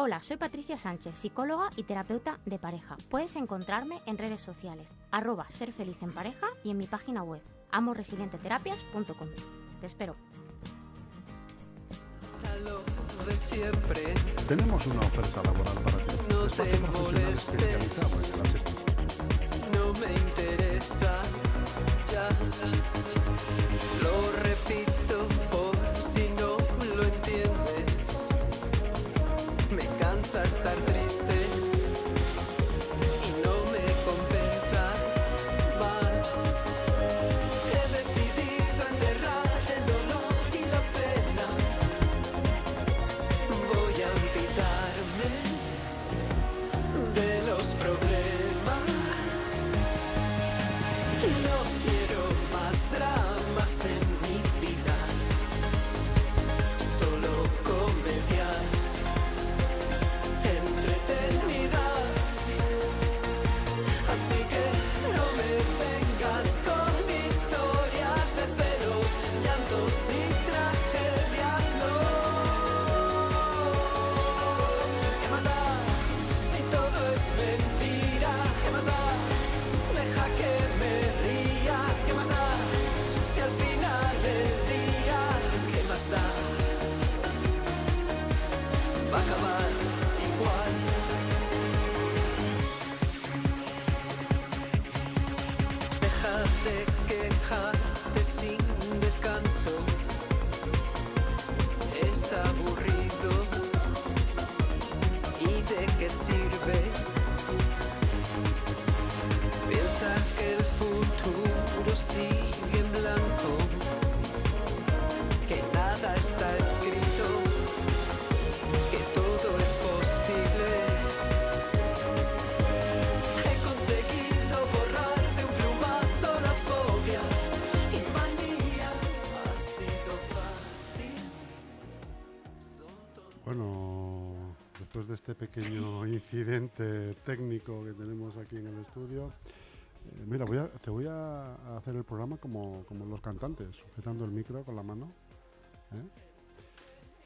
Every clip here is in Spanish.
Hola, soy Patricia Sánchez, psicóloga y terapeuta de pareja. Puedes encontrarme en redes sociales, arroba ser feliz en pareja y en mi página web, amoresilienteterapias.com. Te espero. de siempre. Tenemos una oferta laboral para ti. No te molestes. No me interesa ya. Lo repito estar triste Deja de este pequeño incidente técnico que tenemos aquí en el estudio, eh, mira, voy a, te voy a hacer el programa como, como los cantantes, sujetando el micro con la mano. ¿eh?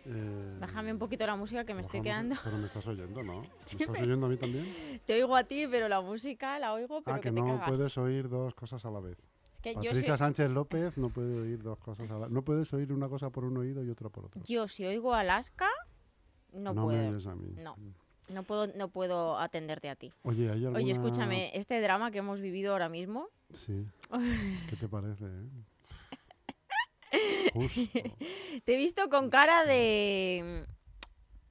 Eh, Bájame un poquito la música que me estoy quedando. Pero me estás oyendo, ¿no? ¿Me Sí, estás me- oyendo a mí también? Te oigo a ti, pero la música la oigo, pero ah, que, que te no cagas. puedes oír dos cosas a la vez. Es que yo Patricia si, Sánchez López no puede oír dos cosas a la No puedes oír una cosa por un oído y otra por otro. yo si oigo Alaska, no, puedo. oyes a mí. No. No puedo, no puedo atenderte a ti. Oye, ¿hay alguna... Oye, escúchame, este drama que hemos vivido ahora mismo, Sí. ¿Qué te parece? eh? Justo. te he visto con cara de...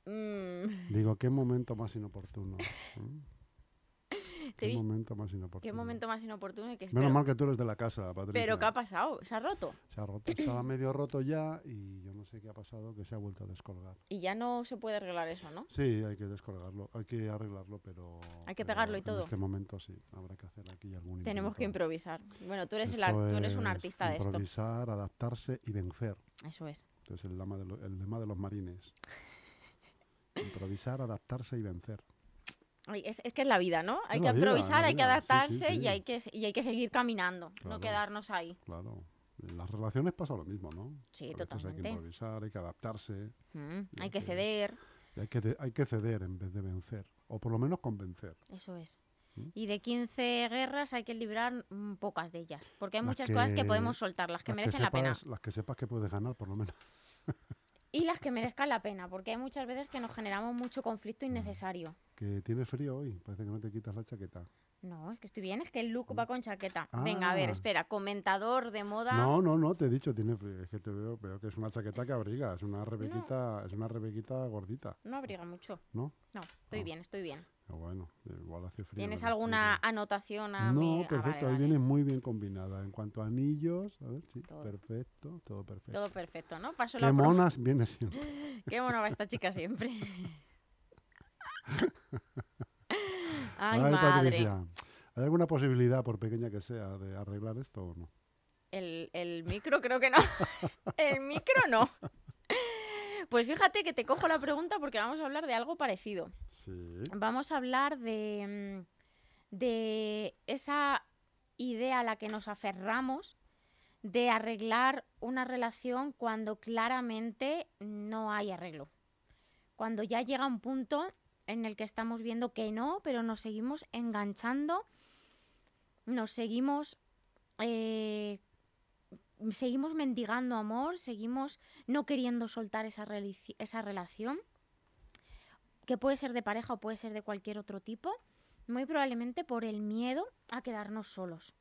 mm, Digo, qué momento más inoportuno. ¿Mm? Te Qué momento más inoportuno. qué momento más inoportuno y que... Menos pero, mal que tú eres de la casa, Patricia. pero ¿qué ha pasado? ¿Se ha roto? Se ha roto, estaba medio roto ya y yo no sé qué ha pasado, que se ha vuelto a descolgar. Y ya no se puede arreglar eso, ¿no? Sí, hay que descolgarlo, hay que arreglarlo, pero... Hay que pero pegarlo y En todo. este momento sí, habrá que hacer aquí algún Tenemos que improvisar. Bueno, tú eres, el tú eres un artista de esto. Improvisar, adaptarse y vencer. Eso es. Este es el lema de, lo- el lema de los marines. Improvisar, adaptarse y vencer. Es, es que es la vida, ¿no? Hay Es que vida, improvisar, hay que vida, sí, sí, adaptarse sí. Y, hay que, y hay que seguir caminando, Claro. no quedarnos ahí. Claro. En las relaciones pasa lo mismo, ¿no? Sí, veces Hay que totalmente. improvisar, hay que adaptarse, Mm, y hay que que- ceder, hay que, hay que ceder en vez de vencer, o por lo menos convencer. eso es. ¿Mm? Y de 15 guerras hay que librar mm, pocas de ellas, porque hay Las muchas cosas que que- podemos soltar, las que Las merecen la pena. sepas- Las que sepas que puedes ganar, por lo menos. Y las que merezcan la pena, porque hay muchas veces que nos generamos mucho conflicto innecesario. Que tienes frío hoy, parece que no te quitas la chaqueta. No, es que estoy bien, es que el look va con chaqueta. Venga, a ver, Ah. espera, comentador de moda. No, no, no, te he dicho, tiene frío. Es que te veo, veo que es una chaqueta que abriga, es una rebequita, es una rebequita gordita, No abriga mucho. ¿no? No, estoy Ah. bien, estoy bien. Pero bueno, igual hace frío. ¿Tienes alguna estudio. anotación a No, mi- ah, perfecto, vale, ahí vale. viene muy bien combinada. En cuanto a anillos, a ver, sí, Todo. perfecto, todo perfecto. Todo perfecto, ¿no? Paso Qué la monas viene siempre. Qué mona va esta chica siempre. Ay, Ay, madre. ¿Hay alguna posibilidad, por pequeña que sea, de arreglar esto o no? El, el micro creo que no. el micro no. Pues fíjate que te cojo la pregunta porque vamos a hablar de algo parecido. Sí. Vamos a hablar de, mm, de esa idea a la que nos aferramos de arreglar una relación cuando claramente no hay arreglo. Cuando ya llega un punto en el que estamos viendo que no, pero nos seguimos enganchando, nos seguimos eh, seguimos mendigando amor, seguimos no queriendo soltar esa, esa relación, que puede ser de pareja o puede ser de cualquier otro tipo, muy probablemente por el miedo a quedarnos solos.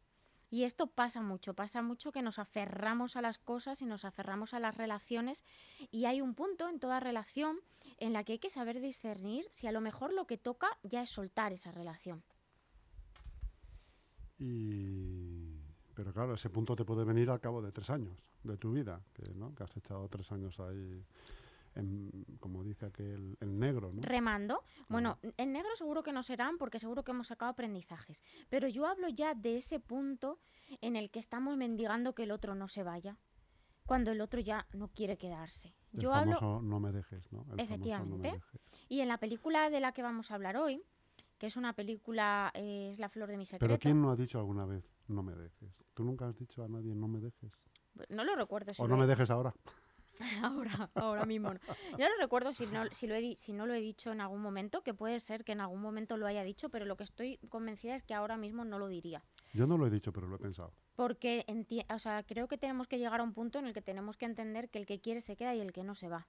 Y esto pasa mucho, pasa mucho que nos aferramos a las cosas y nos aferramos a las relaciones y hay un punto en toda relación en la que hay que saber discernir si a lo mejor lo que toca ya es soltar esa relación. Y... Pero claro, ese punto te puede venir al cabo de tres años de tu vida, que, ¿no? que has echado tres años ahí, en, como dice aquel, el negro, ¿no? remando. Bueno, en negro seguro que no serán porque seguro que hemos sacado aprendizajes. Pero yo hablo ya de ese punto en el que estamos mendigando que el otro no se vaya. Cuando el otro ya no quiere quedarse. El Yo hablo, no me dejes, ¿no? El no me Efectivamente. dejes. y en la película de la que vamos a hablar hoy, que es una película, eh, es La flor de mi secreto. Pero ¿quién no ha dicho alguna vez no me dejes? ¿Tú nunca has dicho a nadie no me dejes? No lo recuerdo si ¿O no me dejes ahora? ahora, ahora mismo. No. Yo no recuerdo si no, si, lo he, si no lo he dicho en algún momento, que puede ser que en algún momento lo haya dicho, pero lo que estoy convencida es que ahora mismo no lo diría. Yo no lo he dicho, pero lo he pensado. Porque o sea, creo que tenemos que llegar a un punto en el que tenemos que entender que el que quiere se queda y el que no se va.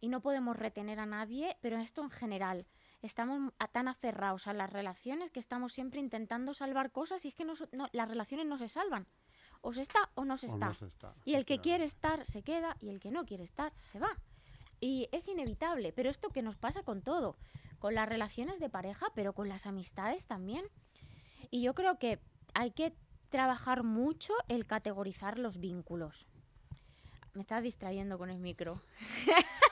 Y no podemos retener a nadie, pero esto en general. Estamos a- tan aferrados a las relaciones que estamos siempre intentando salvar cosas y es que no no- las relaciones no se salvan. O se está o no se O está. no se está. Y el que quiere estar se queda y el que no quiere estar se va. Y es inevitable, pero esto que nos pasa con todo, con las relaciones de pareja, pero con las amistades también. Y yo creo que hay que trabajar mucho el categorizar los vínculos. Me estás distrayendo con el micro.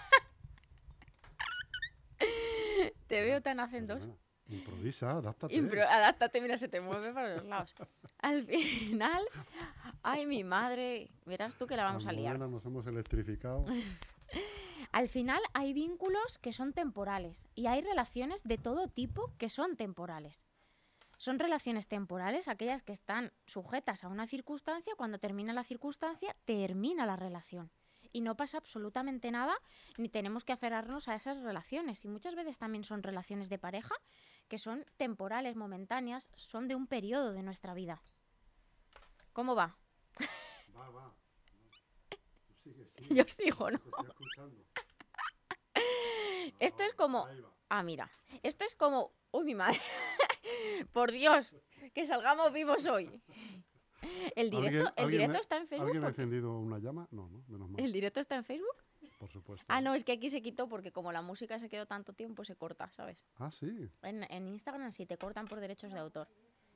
Te veo tan. Perdona, Improvisa, adáptate. Impro- adáptate, mira, se te mueve para los lados. Al final, ay, mi madre, verás tú que la vamos a liar. Nos hemos electrificado. Al final hay vínculos que son temporales y hay relaciones de todo tipo que son temporales. Son relaciones temporales aquellas que están sujetas a una circunstancia, cuando termina la circunstancia, termina la relación. Y no pasa absolutamente nada, ni tenemos que aferrarnos a esas relaciones. Y muchas veces también son relaciones de pareja que son temporales, momentáneas, son de un periodo de nuestra vida. ¿Cómo va? Va, va. Tú sigue, sigue, Yo sigo, ¿no? te estoy escuchando. Esto es como... Ahí va. Ah, mira. Esto es como... Uy, mi madre. Por Dios, que salgamos vivos hoy. El directo, ¿Alguien- el directo está en Facebook. ¿Alguien ha encendido una llama? No, no, menos mal. ¿El directo está en Facebook? Por supuesto. Ah, no, es que aquí se quitó porque como la música se quedó tanto tiempo, se corta, ¿sabes? Ah, sí. En, en Instagram sí te cortan por derechos de autor.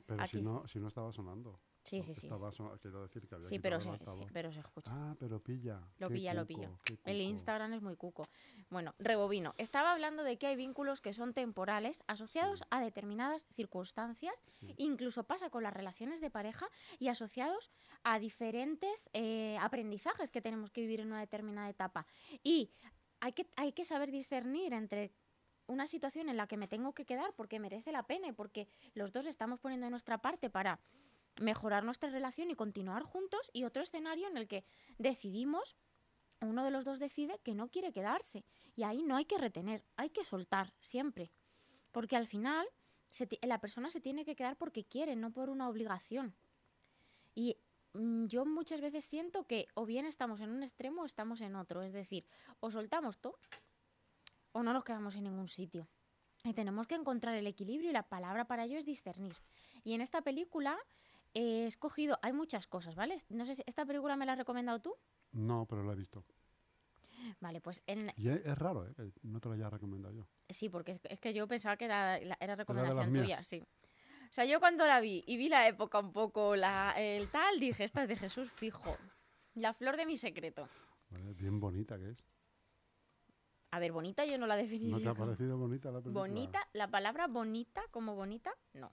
Pero Aquí si no, si no estaba sonando. Sí, No, sí, sí. Estaba quiero decir que había Sí, pero se, sí, pero se escucha. Ah, pero pilla. Lo qué pilla, lo cuco, qué El. Instagram es muy cuco. Bueno, rebobino. Estaba hablando de que hay vínculos que son temporales, asociados Sí. a determinadas circunstancias. Sí. Incluso pasa con las relaciones de pareja y asociados a diferentes eh, aprendizajes que tenemos que vivir en una determinada etapa. Y hay que, hay que saber discernir entre una situación en la que me tengo que quedar porque merece la pena y porque los dos estamos poniendo de nuestra parte para mejorar nuestra relación y continuar juntos y otro escenario en el que decidimos uno de los dos decide que no quiere quedarse y ahí no hay que retener, hay que soltar siempre, porque al final se la persona se tiene que quedar porque quiere, no por una obligación. Y mm, yo muchas veces siento que o bien estamos en un extremo o estamos en otro, es decir, o soltamos todo o no nos quedamos en ningún sitio. Y tenemos que encontrar el equilibrio y la palabra para ello es discernir. Y en esta película he escogido, hay muchas cosas, ¿vale? No sé si esta película me la has recomendado tú. No, pero lo he visto. Vale, pues en, Y es, es raro, ¿eh? no te lo haya recomendado yo. Sí, porque es, es que yo pensaba que era, la- era recomendación tuya, sí. O sea, yo cuando la vi y vi la época un poco, la, el tal, dije, esta es de Jesús fijo. La flor de mi secreto. ¿vale? Bien bonita que es. A ver, bonita yo no la definiría. ¿No te ha parecido bonita la película? bonita, la palabra bonita como bonita, no.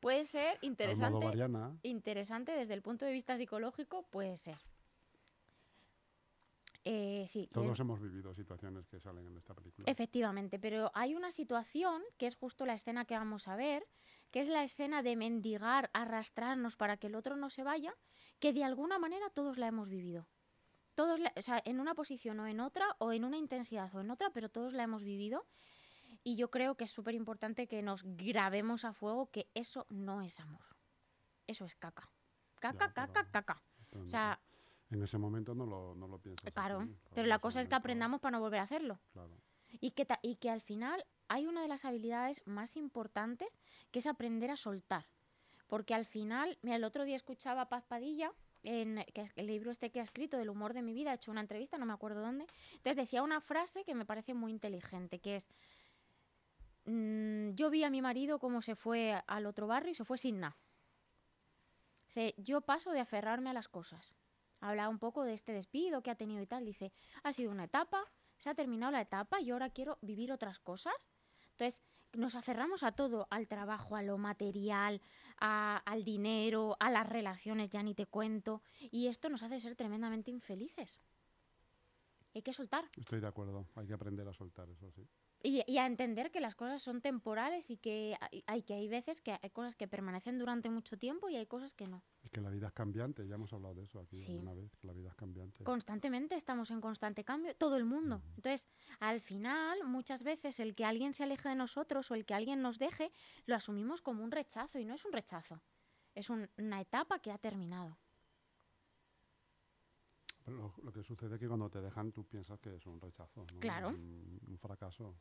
Puede ser interesante, interesante desde el punto de vista psicológico, puede ser. Eh, sí, Todos hemos vivido situaciones que salen en esta película. Efectivamente, pero hay una situación que es justo la escena que vamos a ver, que es la escena de mendigar, arrastrarnos para que el otro no se vaya, que de alguna manera todos la hemos vivido. Todos, la- o sea, en una posición o en otra, o en una intensidad o en otra, pero todos la hemos vivido. Y yo creo que es súper importante que nos grabemos a fuego que eso no es amor. Eso es caca. Caca, caca, caca. O sea, en ese momento no lo, no lo piensas. claro. así, Pero la cosa es que aprendamos para no volver a hacerlo. Claro. Y que, y que al final hay una de las habilidades más importantes que es aprender a soltar. Porque al final, mira, el otro día escuchaba a Paz Padilla, en el libro este que ha escrito del humor de mi vida, ha hecho una entrevista, no me acuerdo dónde. Entonces decía una frase que me parece muy inteligente, que es, mm, yo vi a mi marido cómo se fue al otro barrio y se fue sin nada. Dice, yo paso de aferrarme a las cosas. Habla un poco de este despido que ha tenido y tal. Dice, ha sido una etapa, se ha terminado la etapa y ahora quiero vivir otras cosas. Entonces, nos aferramos a todo, al trabajo, a lo material, a- al dinero, a las relaciones, ya ni te cuento. Y esto nos hace ser tremendamente infelices. Hay que soltar. Estoy de acuerdo. Hay que aprender a soltar, eso sí. Y, y a entender que las cosas son temporales y que hay, hay- que hay veces que hay cosas que permanecen durante mucho tiempo y hay cosas que no. Y que la vida es cambiante. Ya hemos hablado de eso aquí Sí. alguna vez. Que la vida es cambiante. Constantemente estamos en constante cambio, todo el mundo. Entonces, al final, muchas veces el que alguien se aleje de nosotros o el que alguien nos deje, lo asumimos como un rechazo y no es un rechazo. Es un- una etapa que ha terminado. Lo, lo que sucede es que cuando te dejan tú piensas que es un rechazo. ¿no? Claro. Un, un fracaso.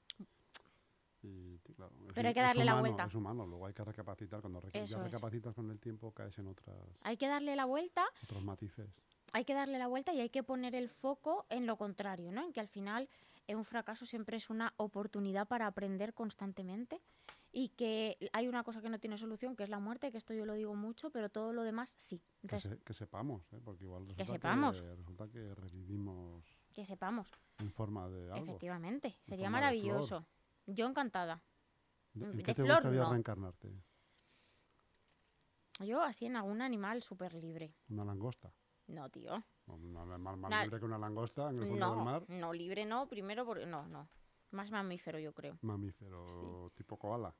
Y, claro, Pero hay que darle la humano, vuelta. Es humano. Luego hay que recapacitar. Cuando reca- ya es. recapacitas con el tiempo caes en otras, Hay que darle la vuelta otros matices. hay que darle la vuelta y hay que poner el foco en lo contrario, ¿no? En que al final eh, un fracaso siempre es una oportunidad para aprender constantemente y que hay una cosa que no tiene solución, que es la muerte, que esto yo lo digo mucho, pero todo lo demás sí. Que, se- que sepamos, ¿eh? porque igual resulta que, sepamos. resulta que revivimos que sepamos, en forma de algo. efectivamente, sería maravilloso. Yo encantada. ¿De- ¿En De qué te flor, gustaría no. reencarnarte? Yo así en algún animal súper libre. ¿Una langosta? No, tío. Una- una- Más, libre que una langosta en el fondo del No, mar. no, libre no, primero porque... No, no. Más mamífero, yo creo. Mamífero Sí. tipo koala.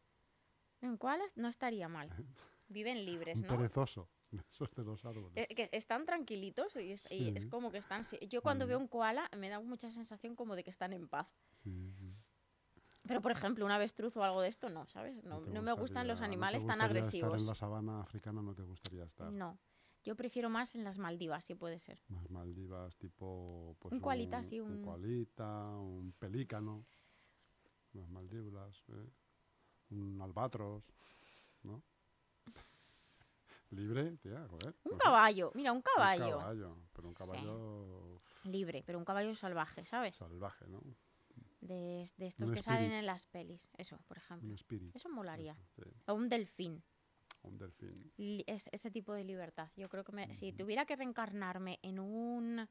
En koalas no estaría mal. Viven libres, Un ¿no? perezoso. Esos de los árboles. Eh, que están tranquilitos y, es, y es Sí. como que están... Yo cuando Mm. veo un koala me da mucha sensación como de que están en paz. Sí. Pero, por ejemplo, un avestruz o algo de esto, no, ¿sabes? No, me gustan los no animales tan agresivos. Estar en la sabana africana no te gustaría estar. No. Yo prefiero más en las Maldivas, si puede ser. Más Maldivas, tipo. Pues, Un koalita, sí, Un un- un pelícano. Las Maldivas, ¿eh? Un albatros, ¿no? Libre, tía, joder. Un no sé, caballo, mira, un Un caballo. caballo, pero un Sí. caballo Libre, pero un caballo salvaje, ¿sabes? salvaje, ¿no? De, de estos Un que salen en las pelis. Eso, por ejemplo. Un. Eso molaría. eso, sí, O un delfín. un delfín. es- ese tipo de libertad. Yo creo que me- si tuviera que reencarnarme en un...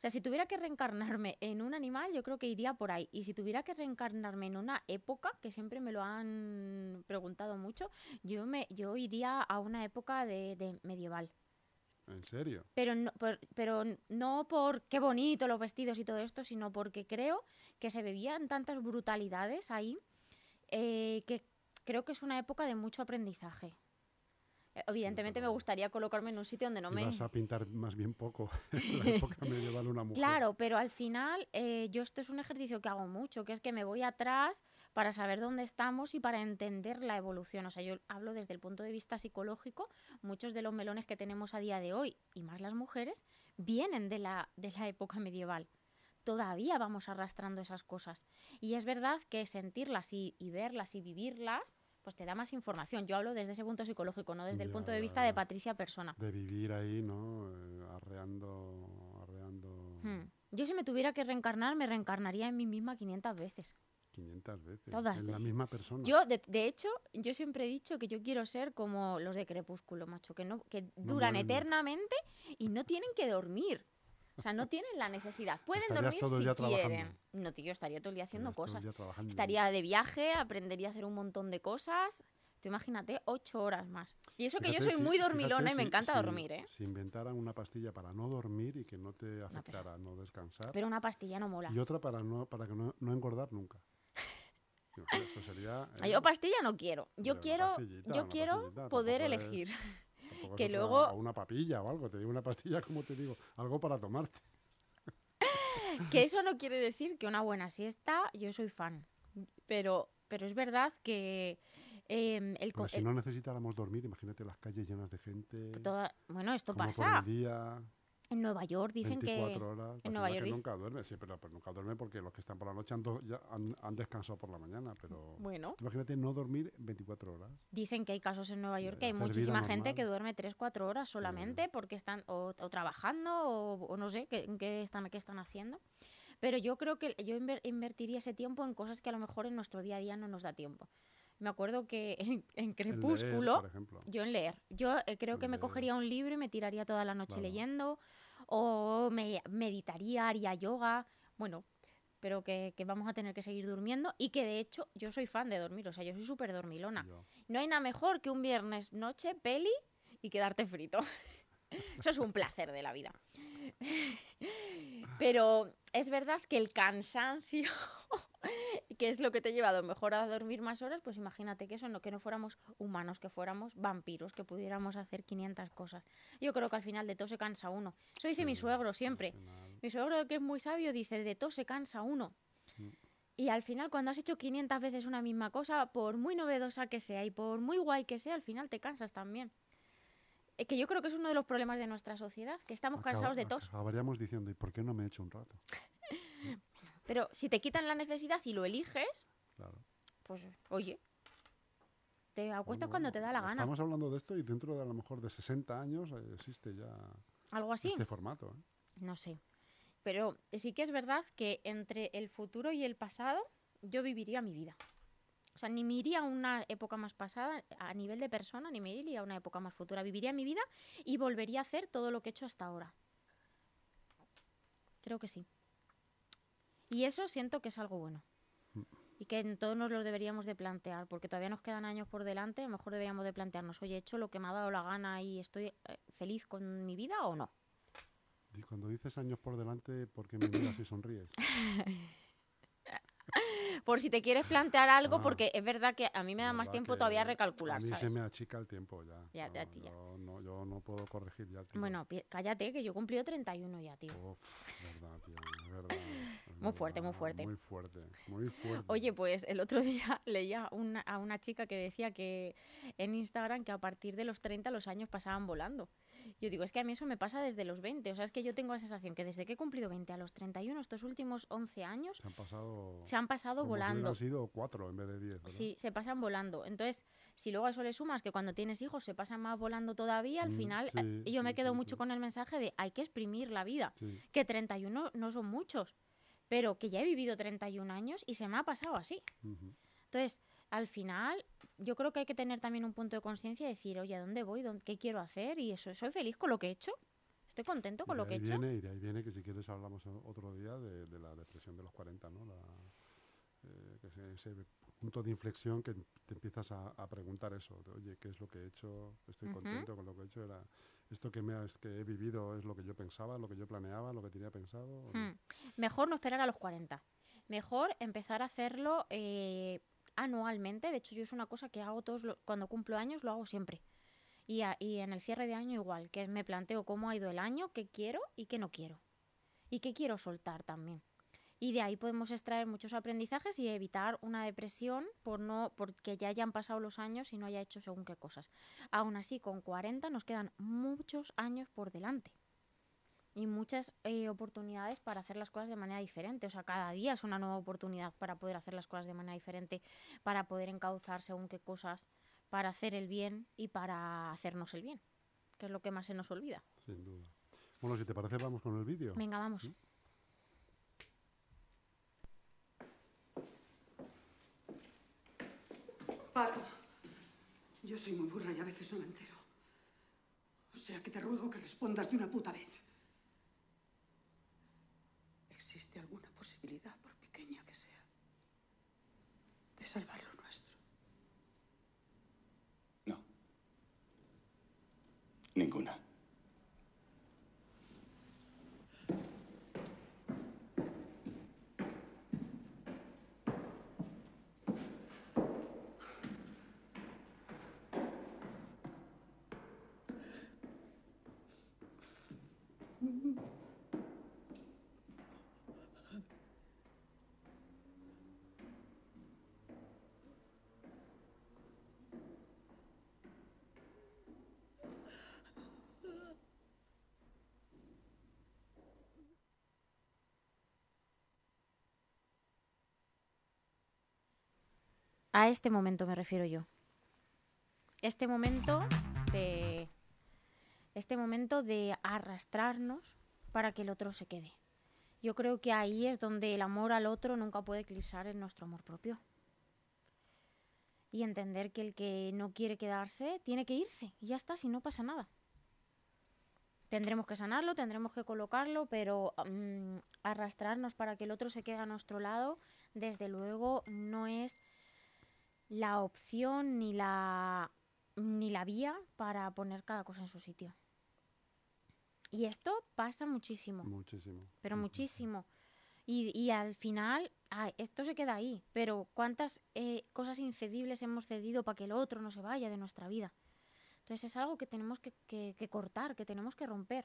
O sea, si tuviera que reencarnarme en un animal, yo creo que iría por ahí. Y si tuviera que reencarnarme en una época, que siempre me lo han preguntado mucho, yo, me, yo iría a una época de, de medieval. ¿En serio? Pero no, por, pero no por qué bonito los vestidos y todo esto, sino porque creo que se bebían tantas brutalidades ahí eh, que creo que es una época de mucho aprendizaje. Evidentemente me gustaría colocarme en un sitio donde no me... Ibas a pintar más bien poco la época medieval una mujer. Claro, pero al final eh, yo esto es un ejercicio que hago mucho, que es que me voy atrás para saber dónde estamos y para entender la evolución. O sea, yo hablo desde el punto de vista psicológico, muchos de los melones que tenemos a día de hoy, y más las mujeres, vienen de la, de la época medieval. Todavía vamos arrastrando esas cosas. Y es verdad que sentirlas y, y verlas y vivirlas, pues te da más información. Yo hablo desde ese punto psicológico, no desde el punto de vista de Patricia persona. De vivir ahí, ¿no? Eh, arreando, arreando Hmm. Yo si me tuviera que reencarnar, me reencarnaría en mí misma 500 veces. 500 veces. Todas en la misma persona. Yo, de, de hecho, yo siempre he dicho que yo quiero ser como los de Crepúsculo, macho, que, no, que duran eternamente y no tienen que dormir. O sea, no tienen la necesidad. Pueden Estarías dormir si quieren. trabajando. No, tío, estaría todo el día haciendo cosas. día. Estaría de viaje, aprendería a hacer un montón de cosas, Tú imagínate ocho horas más. Y eso que yo soy si- muy dormilona y me encanta si- dormir, ¿eh? Si inventaran una pastilla para no dormir y que no te afectara a no descansar. Pero una pastilla no mola. Y otra para no para que no, no engordar nunca. Eso sería. ¿eh? Yo pastilla no quiero. Yo quiero, yo quiero poder elegir. Tampoco que luego- o una papilla o algo. Te digo una pastilla, como te digo, algo para tomarte. Que eso no quiere decir que una buena siesta, yo soy fan. Pero, pero es verdad que em, el, si no necesitáramos dormir, imagínate las calles llenas de gente. toda- bueno, esto pasa. Por el día, En Nueva York dicen 24 que horas. en pues Nueva York que dice- nunca duerme, sí, pero, pero nunca duerme porque los que están por la noche han, do- ya han, han descansado por la mañana. Pero bueno, imagínate no dormir 24 horas. dicen que hay casos en Nueva York que hay muchísima gente que duerme 3-4 horas solamente porque están o, o trabajando o, o no sé qué, qué están, qué están haciendo. Pero yo creo que yo inver- invertiría ese tiempo en cosas que a lo mejor en nuestro día a día no nos da tiempo. Me acuerdo que en, en leer, Crepúsculo, por ejemplo. yo en leer, yo eh, creo que me Leer. cogería un libro y me tiraría toda la noche Claro. leyendo o me meditaría, haría yoga, bueno, pero que, que vamos a tener que seguir durmiendo y que de hecho yo soy fan de dormir, o sea, yo soy súper dormilona. Yo. No hay nada mejor que un viernes noche, peli y quedarte frito. Eso es un placer de la vida. Pero es verdad que el cansancio, que es lo que te ha llevado mejor a dormir más horas, pues imagínate que eso, no, que no fuéramos humanos, que fuéramos vampiros, que pudiéramos hacer 500 cosas. Yo creo que al final de todo se cansa uno. Eso dice mi suegro siempre. Mi suegro, que es muy sabio, dice, de todo se cansa uno. Mm. Y al final, cuando has hecho 500 veces una misma cosa, por muy novedosa que sea y por muy guay que sea, al final te cansas también. Es que yo creo que es uno de los problemas de nuestra sociedad, que estamos cansados de tos. Acabaríamos diciendo, ¿y por qué no me he hecho un rato? Pero si te quitan la necesidad y lo eliges, Claro. pues oye, te acuestas Bueno, cuando te da la gana. Estamos hablando de esto y dentro de a lo mejor de 60 años eh, existe ya Algo así. este formato. ¿eh? No sé. Pero sí que es verdad que entre el futuro y el pasado, yo viviría mi vida. O sea, ni me iría a una época más pasada a nivel de persona, ni me iría a una época más futura. Viviría mi vida y volvería a hacer todo lo que he hecho hasta ahora. Creo que sí. Y eso siento que es algo bueno. Y que en todos nos lo deberíamos de plantear, porque todavía nos quedan años por delante, a lo mejor deberíamos de plantearnos, oye, ¿he hecho lo que me ha dado la gana y estoy eh, feliz con mi vida o no? Y cuando dices años por delante, ¿por qué me miras y sonríes? Por si te quieres plantear algo, Ah. porque es verdad que a mí me da más tiempo todavía a A recalcular, mí ¿sabes? se me achica el tiempo ya. Ya, no, ya, tío. Yo no, yo no puedo corregir ya el tiempo. Bueno, cállate, que yo he cumplido 31 ya, tío. Uf, verdad, tío, es verdad, Muy fuerte, muy fuerte. Muy fuerte, muy fuerte. Oye, pues el otro día leía una- a una chica que decía que en Instagram que a partir de los 30 los años pasaban volando. Yo digo, es que a mí eso me pasa desde los 20. O sea, es que yo tengo la sensación que desde que he cumplido 20 a los 31, estos últimos 11 años, Se han pasado... se han pasado como si volando. sido cuatro en vez de diez, ¿verdad? Sí, se pasan volando. Entonces, si luego a eso le sumas que cuando tienes hijos se pasan más volando todavía, al Mm, final sí, eh, yo me sí, quedo sí, mucho con el mensaje de hay que exprimir la vida. Que 31 no son muchos, pero que ya he vivido 31 años y se me ha pasado así. ujú. Entonces, al final, yo creo que hay que tener también un punto de conciencia y decir, oye, ¿a dónde voy? ¿Dónde- ¿Qué quiero hacer? Y eso, soy feliz con lo que he hecho. Estoy contento con lo que he hecho. y de ahí viene que si quieres hablamos otro día de, de la depresión de los 40, ¿no? La, eh, que ese, ese punto de inflexión que te empiezas a, a preguntar eso, de, oye, ¿qué es lo que he hecho? ¿Estoy contento con lo que he hecho? Era, ¿Esto que, me, es que he vivido es lo que yo pensaba, lo que yo planeaba, lo que tenía pensado? no? Hmm. Mejor no esperar a los 40. Mejor empezar a hacerlo eh, anualmente. De hecho, yo es una cosa que hago todos lo- cuando cumplo años, lo hago siempre. Y, a- y en el cierre de año igual, que me planteo cómo ha ido el año, qué quiero y qué no quiero. Y qué quiero soltar también. Y de ahí podemos extraer muchos aprendizajes y evitar una depresión por no porque ya hayan pasado los años y no haya hecho según qué cosas. Aún así, con 40 nos quedan muchos años por delante y muchas eh, oportunidades para hacer las cosas de manera diferente. O sea, cada día es una nueva oportunidad para poder hacer las cosas de manera diferente, para poder encauzar según qué cosas, para hacer el bien y para hacernos el bien, que es lo que más se nos olvida. Sin duda. Bueno, si te parece, vamos con el vídeo. Venga, vamos. Paco, yo soy muy burra y a veces no me entero. O sea que te ruego que respondas de una puta vez existe alguna posibilidad, por pequeña que sea, de salvar lo nuestro. No. Ninguna. A este momento me refiero yo. Este momento de. Este momento de arrastrarnos para que el otro se quede. Yo creo que ahí es donde el amor al otro nunca puede eclipsar en nuestro amor propio. Y entender que el que no quiere quedarse tiene que irse. Y ya está, si no pasa nada. Tendremos que sanarlo, tendremos que colocarlo, pero mm, arrastrarnos para que el otro se quede a nuestro lado, desde luego, no es la opción ni la, ni la vía para poner cada cosa en su sitio. Y esto pasa muchísimo, Muchísimo. pero muchísimo. Y, y al final, ay, esto se queda ahí. Pero ¿cuántas eh, cosas incedibles hemos cedido para que el otro no se vaya de nuestra vida? Entonces es algo que tenemos que, que- que cortar, que tenemos que romper.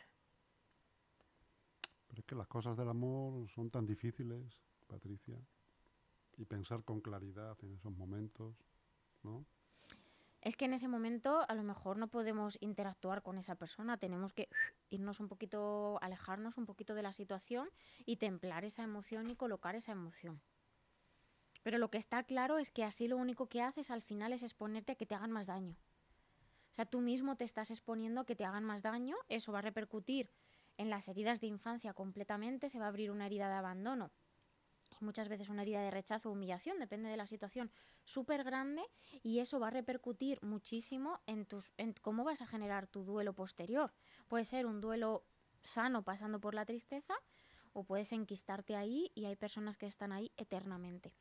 Pero es que las cosas del amor son tan difíciles, Patricia. Y pensar con claridad en esos momentos, ¿no? Es que en ese momento a lo mejor no podemos interactuar con esa persona, tenemos que irnos un poquito, alejarnos un poquito de la situación y templar esa emoción y colocar esa emoción. Pero lo que está claro es que así lo único que haces al final es exponerte a que te hagan más daño. O sea, tú mismo te estás exponiendo a que te hagan más daño, eso va a repercutir en las heridas de infancia completamente, se va a abrir una herida de abandono muchas veces una herida de rechazo o humillación, depende de la situación, súper grande y eso va a repercutir muchísimo en, tus, cómo vas a generar tu duelo posterior. Puede ser un duelo sano pasando por la tristeza o puedes enquistarte ahí y hay personas que están ahí eternamente.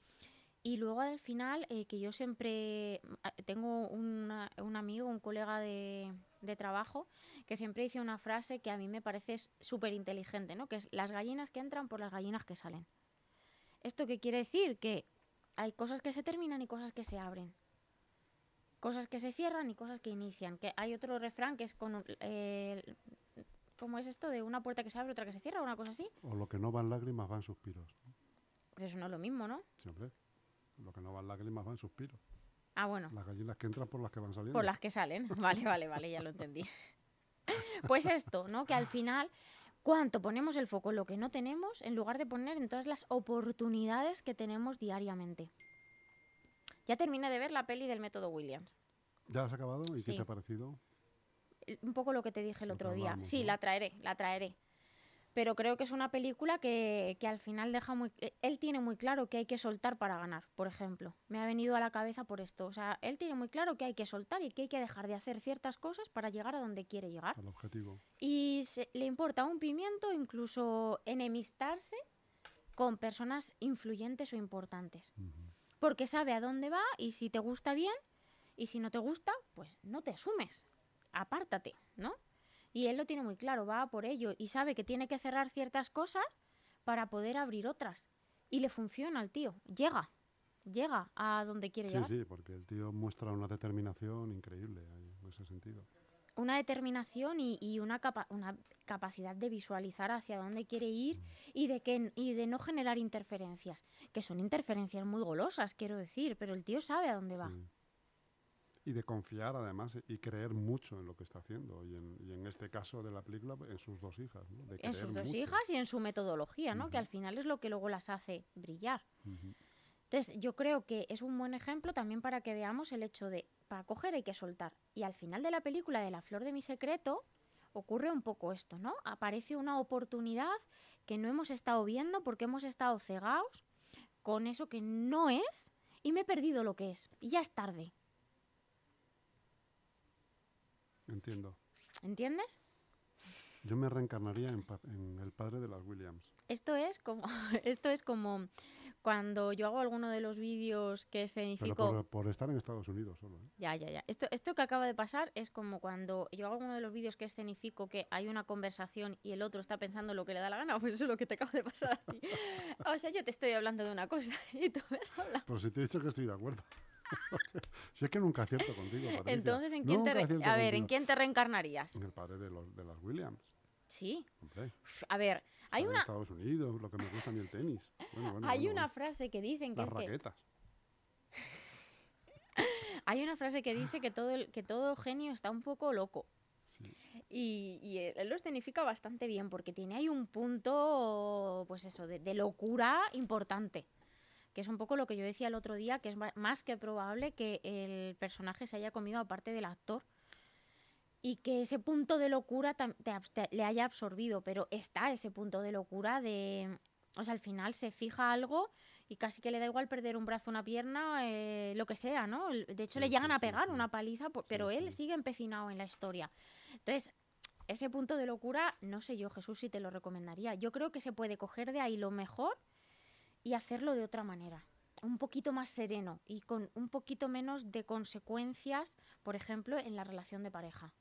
Y luego al final, eh, que yo siempre ah, tengo una- un amigo, un colega de, de trabajo, que siempre dice una frase que a mí me parece súper inteligente, ¿no? Que es las gallinas que entran por las gallinas que salen. ¿Esto qué quiere decir? Que hay cosas que se terminan y cosas que se abren. Cosas que se cierran y cosas que inician. Que hay otro refrán que es con... eh, ¿Cómo es esto? De una puerta que se abre, otra que se cierra, una cosa así. O lo que no van lágrimas van suspiros. Pues eso no es lo mismo, ¿no? Siempre. Lo que no van lágrimas van suspiros. Ah, bueno. Las gallinas que entran por las que van saliendo. Por las que salen. Vale, vale, vale, ya lo entendí. Pues esto, ¿no? Que al final, ¿cuánto ponemos el foco en lo que no tenemos en lugar de poner en todas las oportunidades que tenemos diariamente? Ya terminé de ver la peli del método Williams. ¿Ya has acabado? ¿Y qué te ha parecido? Un poco lo que te dije el Lo otro día. Sí, ¿no? la traeré, la traeré. Pero creo que es una película que, que al final deja muy... eh, Él tiene muy claro que hay que soltar para ganar, por ejemplo. Me ha venido a la cabeza por esto. O sea, él tiene muy claro que hay que soltar y que hay que dejar de hacer ciertas cosas para llegar a donde quiere llegar. Al objetivo. Y se- le importa un pimiento incluso enemistarse con personas influyentes o importantes. Porque sabe a dónde va y si te gusta bien y si no te gusta, pues no te asumes. Apártate, ¿no? Y él lo tiene muy claro, va a por ello y sabe que tiene que cerrar ciertas cosas para poder abrir otras. Y le funciona al tío, llega, llega a donde quiere Sí, llegar. sí, porque el tío muestra una determinación increíble en ese sentido. una determinación y, y una, capa- una capacidad de visualizar hacia dónde quiere ir y de, que, y de no generar interferencias, que son interferencias muy golosas, quiero decir, pero el tío sabe a dónde va. Sí. Y de confiar además y creer mucho en lo que está haciendo. Y en, y en este caso de la película, en sus dos hijas. ¿no? De En sus dos mucho. hijas y en su metodología, ¿no? Que Ujú. al final es lo que luego las hace brillar. Ujú. Entonces, yo creo que es un buen ejemplo también para que veamos el hecho de, para coger hay que soltar. Y al final de la película de La Flor de mi Secreto, ocurre un poco esto, ¿no? Aparece una oportunidad que no hemos estado viendo porque hemos estado cegados con eso que no es y me he perdido lo que es. Y ya es tarde, Entiendo. ¿entiendes? Yo me reencarnaría en, pa- en el padre de las Williams. Esto es como, esto es como cuando yo hago alguno de los vídeos que Pero escenifico... por, por estar en Estados Unidos solo. ¿eh? Ya, ya, ya. Esto, esto que acaba de pasar es como cuando yo hago alguno de los vídeos que escenifico que hay una conversación y el otro está pensando lo que le da la gana, pues eso es lo que te acaba de pasar a ti. O sea, yo te estoy hablando de una cosa y tú me has hablado. Pero si te he dicho que estoy de acuerdo. si es que nunca acierto contigo, Patricia. Entonces, ¿en quién te Nunca a ver, ¿en quién te reencarnarías? En el padre de, los, de las Williams. Sí. Hombre, A ver, hay una, Estados Unidos, lo que me gusta a mí el tenis. Bueno, bueno, hay bueno, una frase que dicen que Las es que raquetas. hay una frase que dice que todo el- que todo genio está un poco loco. Sí. Y, y él él lo escenifica bastante bien porque tiene ahí un punto, pues eso, de, de locura importante. Que es un poco lo que yo decía el otro día, que es más que probable que el personaje se haya comido aparte del actor. Y que ese punto de locura te le haya absorbido. Pero está ese punto de locura de... O sea, al final se fija algo y casi que le da igual perder un brazo, una pierna, eh, lo que sea, ¿no? De hecho, Sí, le sí, llegan a pegar sí. una paliza, por- pero él sigue empecinado en la historia. Entonces, ese punto de locura, no sé yo, Jesús, si te lo recomendaría. Yo creo que se puede coger de ahí lo mejor y hacerlo de otra manera. Un poquito más sereno y con un poquito menos de consecuencias, por ejemplo, en la relación de pareja.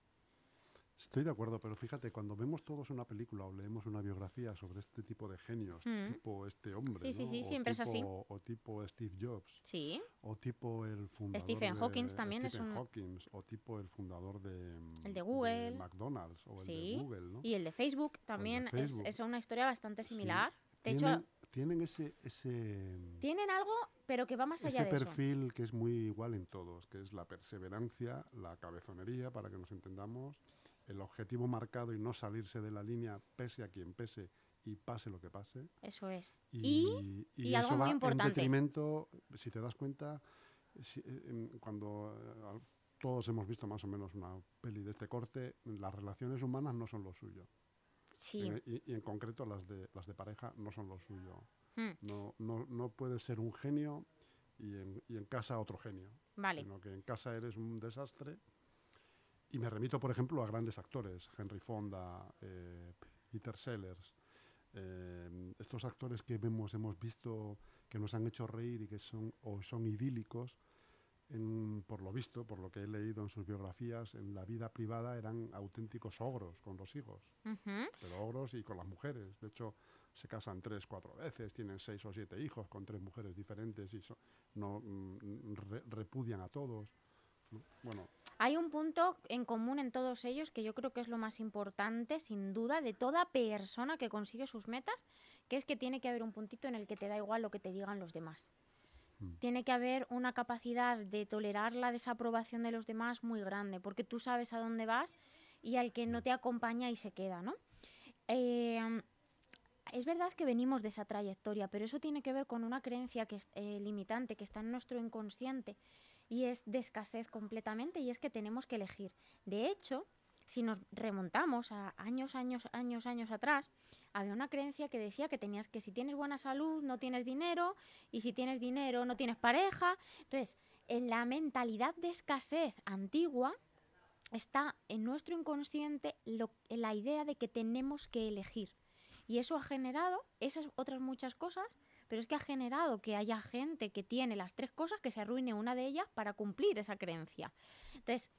Estoy de acuerdo, pero fíjate, cuando vemos todos una película o leemos una biografía sobre este tipo de genios, Mm. tipo este hombre, Sí, sí, ¿no? sí, o siempre es así. tipo- O tipo Steve Jobs, Sí, o tipo el fundador Stephen de- Hawking también es un- Hawking, o tipo el fundador de, El de Google. McDonald's o el de Google, ¿no? y el de Facebook también es- Facebook. Es, una historia bastante similar. De hecho, tienen, ese, ese, tienen algo, pero que va más allá ese de eso. perfil que es muy igual en todos, que es la perseverancia, la cabezonería, para que nos entendamos, el objetivo marcado y no salirse de la línea pese a quien pese y pase lo que pase. Eso es. Y, y y algo eso muy va importante. en detrimento, si te das cuenta, si- eh, em, cuando eh, todos hemos visto más o menos una peli de este corte, las relaciones humanas no son lo suyo. Sí. Y, y en concreto las de, las de pareja no son lo suyo. Mm, No, no, no puedes ser un genio y en, y en casa otro genio. vale. Sino que en casa eres un desastre. Y me remito, por ejemplo, a grandes actores, Henry Fonda, eh, Peter Sellers, eh, estos actores que vemos, hemos visto, que nos han hecho reír y que son, o son idílicos, en- por lo visto, por lo que he leído en sus biografías, en la vida privada eran auténticos ogros con los hijos pero ogros y con las mujeres. De hecho, se casan tres, cuatro veces, tienen seis o siete hijos con tres mujeres diferentes y so- no mm, re- repudian a todos. ¿no? Bueno, Hay un punto en común en todos ellos que yo creo que es lo más importante, sin duda, de toda persona que consigue sus metas, que es que tiene que haber un puntito en el que te da igual lo que te digan los demás. Mm. Tiene que haber una capacidad de tolerar la desaprobación de los demás muy grande, porque tú sabes a dónde vas y al que no te acompaña y se queda, ¿no? Eh, es verdad que venimos de esa trayectoria, pero eso tiene que ver con una creencia que es eh, limitante, que está en nuestro inconsciente y es de escasez completamente y es que tenemos que elegir. De hecho, si nos remontamos a años, años, años, años atrás, había una creencia que decía que tenías que si tienes buena salud no tienes dinero y si tienes dinero no tienes pareja. Entonces, en la mentalidad de escasez antigua está en nuestro inconsciente la idea de que tenemos que elegir. Y eso ha generado esas otras muchas cosas, pero es que ha generado que haya gente que tiene las tres cosas, que se arruine una de ellas para cumplir esa creencia. Entonces,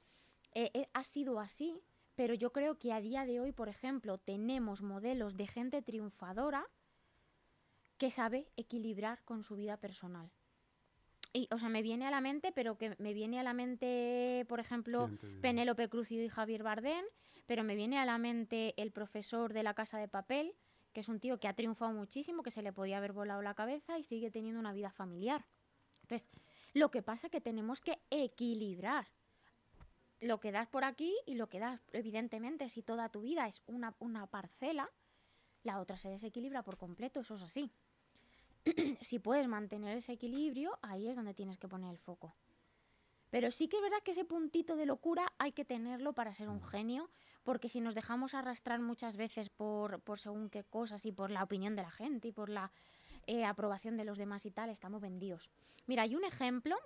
eh, eh, ha sido así, pero yo creo que a día de hoy, por ejemplo, tenemos modelos de gente triunfadora que sabe equilibrar con su vida personal. Y, o sea, me viene a la mente, pero que me viene a la mente, por ejemplo. Penélope Cruz y Javier Bardem, pero me viene a la mente el profesor de la Casa de Papel, que es un tío que ha triunfado muchísimo, que se le podía haber volado la cabeza y sigue teniendo una vida familiar. Entonces, lo que pasa es que tenemos que equilibrar lo que das por aquí y lo que das, evidentemente, si toda tu vida es una, una parcela, la otra se desequilibra por completo, eso es así. si puedes mantener ese equilibrio, ahí es donde tienes que poner el foco. Pero sí que es verdad que ese puntito de locura hay que tenerlo para ser un genio, porque si nos dejamos arrastrar muchas veces por, por según qué cosas y por la opinión de la gente y por la eh, aprobación de los demás y tal, estamos vendidos. Mira, hay un ejemplo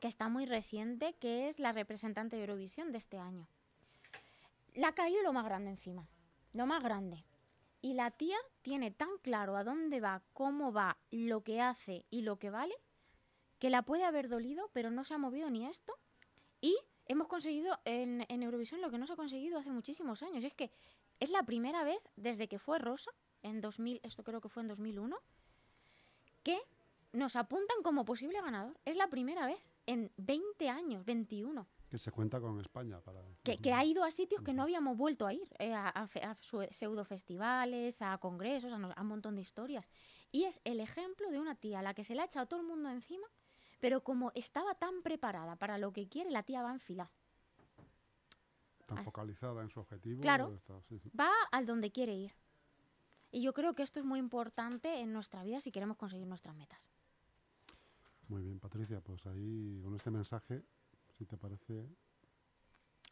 que está muy reciente, que es la representante de Eurovisión de este año. Le ha caído lo más grande encima, lo más grande. Y la tía tiene tan claro a dónde va, cómo va, lo que hace y lo que vale, que la puede haber dolido, pero no se ha movido ni esto. Y hemos conseguido en, en Eurovisión lo que no se ha conseguido hace muchísimos años. Y es que es la primera vez desde que fue Rosa, en 2000, esto creo que fue en 2001, que nos apuntan como posible ganador. Es la primera vez en 20 años, 21, Que se cuenta con España para... que, que ha ido a sitios que no habíamos vuelto a ir, eh, a, a a pseudofestivales, a congresos, a, a un montón de historias. Y es el ejemplo de una tía a la que se le ha echado todo el mundo encima, pero como estaba tan preparada para lo que quiere, la tía va en fila. tan Ah. focalizada en su objetivo. Claro. está- sí, sí. Va al donde quiere ir. Y yo creo que esto es muy importante en nuestra vida si queremos conseguir nuestras metas. Muy bien, Patricia, pues ahí con este mensaje, si te parece,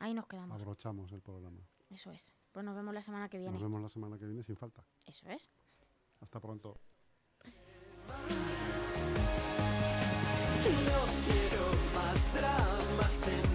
Ahí nos quedamos. abrochamos el programa. Eso es. Pues nos vemos la semana que viene. Nos vemos la semana que viene sin falta. Eso es. Hasta pronto. No quiero más dramas en